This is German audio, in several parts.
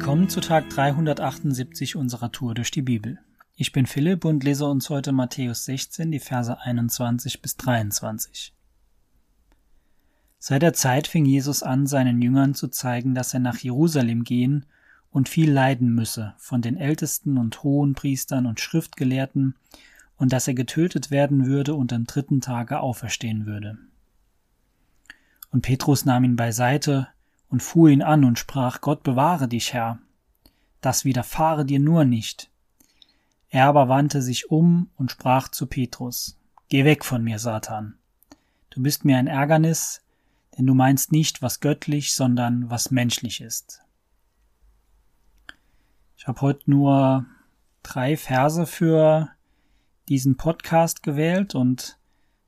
Willkommen zu Tag 378 unserer Tour durch die Bibel. Ich bin Philipp und lese uns heute Matthäus 16, die Verse 21 bis 23. Seit der Zeit fing Jesus an, seinen Jüngern zu zeigen, dass er nach Jerusalem gehen und viel leiden müsse von den Ältesten und hohen Priestern und Schriftgelehrten und dass er getötet werden würde und am dritten Tage auferstehen würde. Und Petrus nahm ihn beiseite und fuhr ihn an und sprach, Gott bewahre dich, Herr, das widerfahre dir nur nicht. Er aber wandte sich um und sprach zu Petrus, Geh weg von mir, Satan. Du bist mir ein Ärgernis, denn du meinst nicht, was göttlich, sondern was menschlich ist. Ich habe heute nur drei Verse für diesen Podcast gewählt und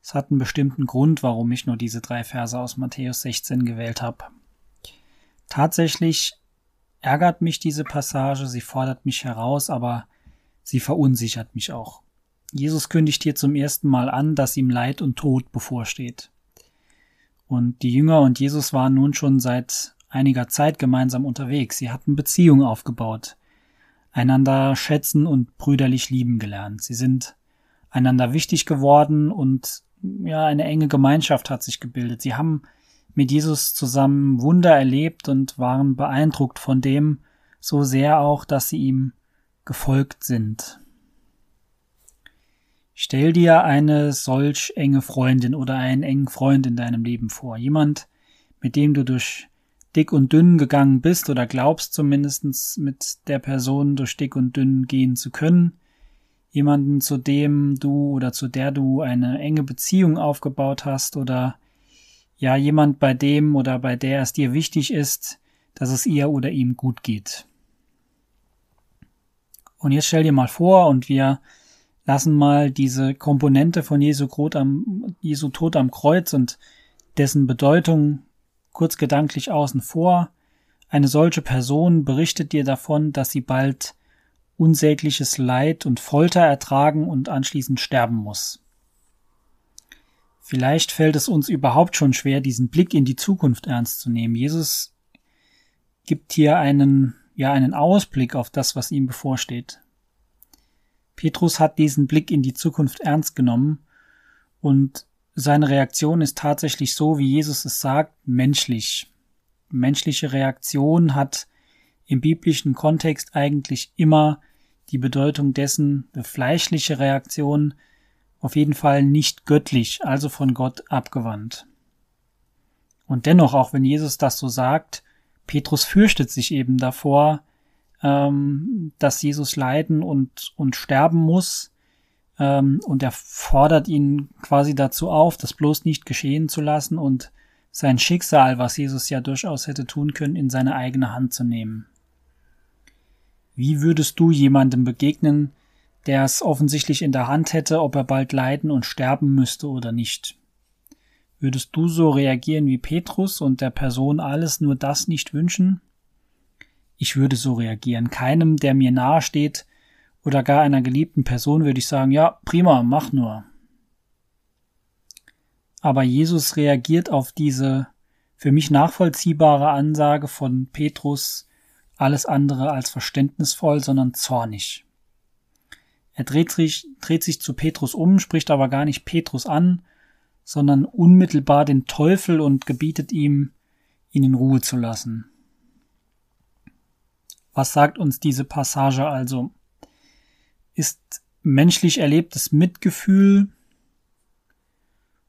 es hat einen bestimmten Grund, warum ich nur diese drei Verse aus Matthäus 16 gewählt habe. Tatsächlich ärgert mich diese Passage, sie fordert mich heraus, aber sie verunsichert mich auch. Jesus kündigt hier zum ersten Mal an, dass ihm Leid und Tod bevorsteht. Und die Jünger und Jesus waren nun schon seit einiger Zeit gemeinsam unterwegs. Sie hatten Beziehungen aufgebaut, einander schätzen und brüderlich lieben gelernt. Sie sind einander wichtig geworden und ja, eine enge Gemeinschaft hat sich gebildet. Sie haben mit Jesus zusammen Wunder erlebt und waren beeindruckt von dem so sehr auch, dass sie ihm gefolgt sind. Stell dir eine solch enge Freundin oder einen engen Freund in deinem Leben vor. Jemand, mit dem du durch dick und dünn gegangen bist oder glaubst zumindest mit der Person durch dick und dünn gehen zu können. Jemanden, zu dem du oder zu der du eine enge Beziehung aufgebaut hast oder ja jemand, bei dem oder bei der es dir wichtig ist, dass es ihr oder ihm gut geht. Und jetzt stell dir mal vor und wir lassen mal diese Komponente von Jesu, am, Jesu Tod am Kreuz und dessen Bedeutung kurz gedanklich außen vor. Eine solche Person berichtet dir davon, dass sie bald unsägliches Leid und Folter ertragen und anschließend sterben muss. Vielleicht fällt es uns überhaupt schon schwer, diesen Blick in die Zukunft ernst zu nehmen. Jesus gibt hier einen, ja, einen Ausblick auf das, was ihm bevorsteht. Petrus hat diesen Blick in die Zukunft ernst genommen und seine Reaktion ist tatsächlich so, wie Jesus es sagt, menschlich. Menschliche Reaktion hat im biblischen Kontext eigentlich immer die Bedeutung dessen, eine fleischliche Reaktion auf jeden Fall nicht göttlich, also von Gott abgewandt. Und dennoch, auch wenn Jesus das so sagt, Petrus fürchtet sich eben davor, ähm, dass Jesus leiden und, und sterben muss, ähm, und er fordert ihn quasi dazu auf, das bloß nicht geschehen zu lassen und sein Schicksal, was Jesus ja durchaus hätte tun können, in seine eigene Hand zu nehmen. Wie würdest du jemandem begegnen, der es offensichtlich in der Hand hätte, ob er bald leiden und sterben müsste oder nicht. Würdest du so reagieren wie Petrus und der Person alles nur das nicht wünschen? Ich würde so reagieren. Keinem, der mir nahe steht oder gar einer geliebten Person würde ich sagen, ja, prima, mach nur. Aber Jesus reagiert auf diese für mich nachvollziehbare Ansage von Petrus alles andere als verständnisvoll, sondern zornig. Er dreht sich, dreht sich zu Petrus um, spricht aber gar nicht Petrus an, sondern unmittelbar den Teufel und gebietet ihm, ihn in Ruhe zu lassen. Was sagt uns diese Passage also? Ist menschlich erlebtes Mitgefühl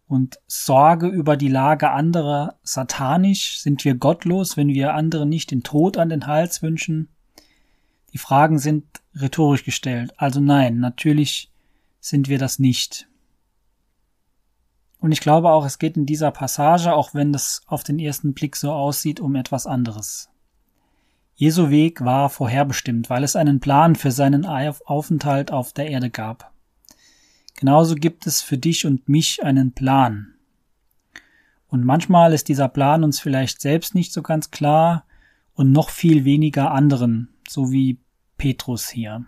und Sorge über die Lage anderer satanisch? Sind wir gottlos, wenn wir anderen nicht den Tod an den Hals wünschen? Die Fragen sind rhetorisch gestellt. Also nein, natürlich sind wir das nicht. Und ich glaube auch, es geht in dieser Passage, auch wenn das auf den ersten Blick so aussieht, um etwas anderes. Jesu Weg war vorherbestimmt, weil es einen Plan für seinen Aufenthalt auf der Erde gab. Genauso gibt es für dich und mich einen Plan. Und manchmal ist dieser Plan uns vielleicht selbst nicht so ganz klar und noch viel weniger anderen, so wie Petrus hier.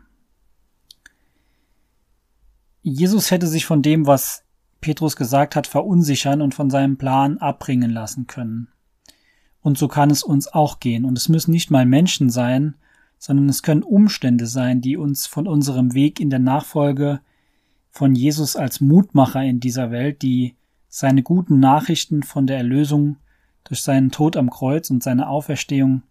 Jesus hätte sich von dem, was Petrus gesagt hat, verunsichern und von seinem Plan abbringen lassen können. Und so kann es uns auch gehen. Und es müssen nicht mal Menschen sein, sondern es können Umstände sein, die uns von unserem Weg in der Nachfolge von Jesus als Mutmacher in dieser Welt, die seine guten Nachrichten von der Erlösung durch seinen Tod am Kreuz und seine Auferstehung,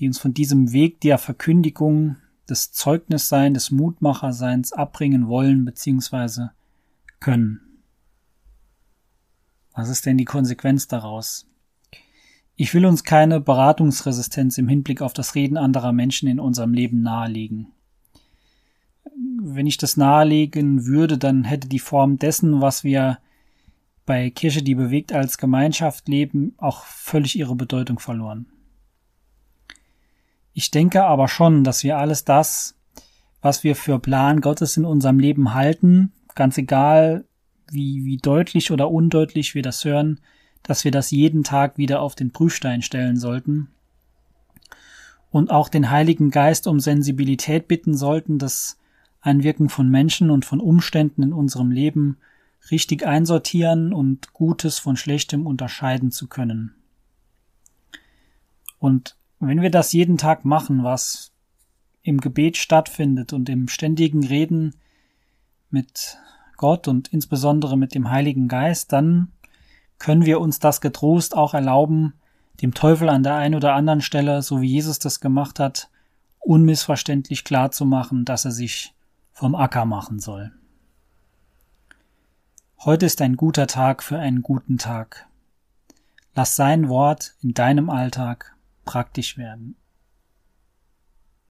die uns von diesem Weg der Verkündigung, des Zeugnisseins, des Mutmacherseins abbringen wollen bzw. können. Was ist denn die Konsequenz daraus? Ich will uns keine Beratungsresistenz im Hinblick auf das Reden anderer Menschen in unserem Leben nahelegen. Wenn ich das nahelegen würde, dann hätte die Form dessen, was wir bei Kirche, die bewegt als Gemeinschaft leben, auch völlig ihre Bedeutung verloren. Ich denke aber schon, dass wir alles das, was wir für Plan Gottes in unserem Leben halten, ganz egal, wie, wie deutlich oder undeutlich wir das hören, dass wir das jeden Tag wieder auf den Prüfstein stellen sollten und auch den Heiligen Geist um Sensibilität bitten sollten, das Einwirken von Menschen und von Umständen in unserem Leben richtig einsortieren und Gutes von Schlechtem unterscheiden zu können. Und wenn wir das jeden Tag machen, was im Gebet stattfindet und im ständigen Reden mit Gott und insbesondere mit dem Heiligen Geist, dann können wir uns das getrost auch erlauben, dem Teufel an der einen oder anderen Stelle, so wie Jesus das gemacht hat, unmissverständlich klar zu machen, dass er sich vom Acker machen soll. Heute ist ein guter Tag für einen guten Tag. Lass sein Wort in deinem Alltag praktisch werden.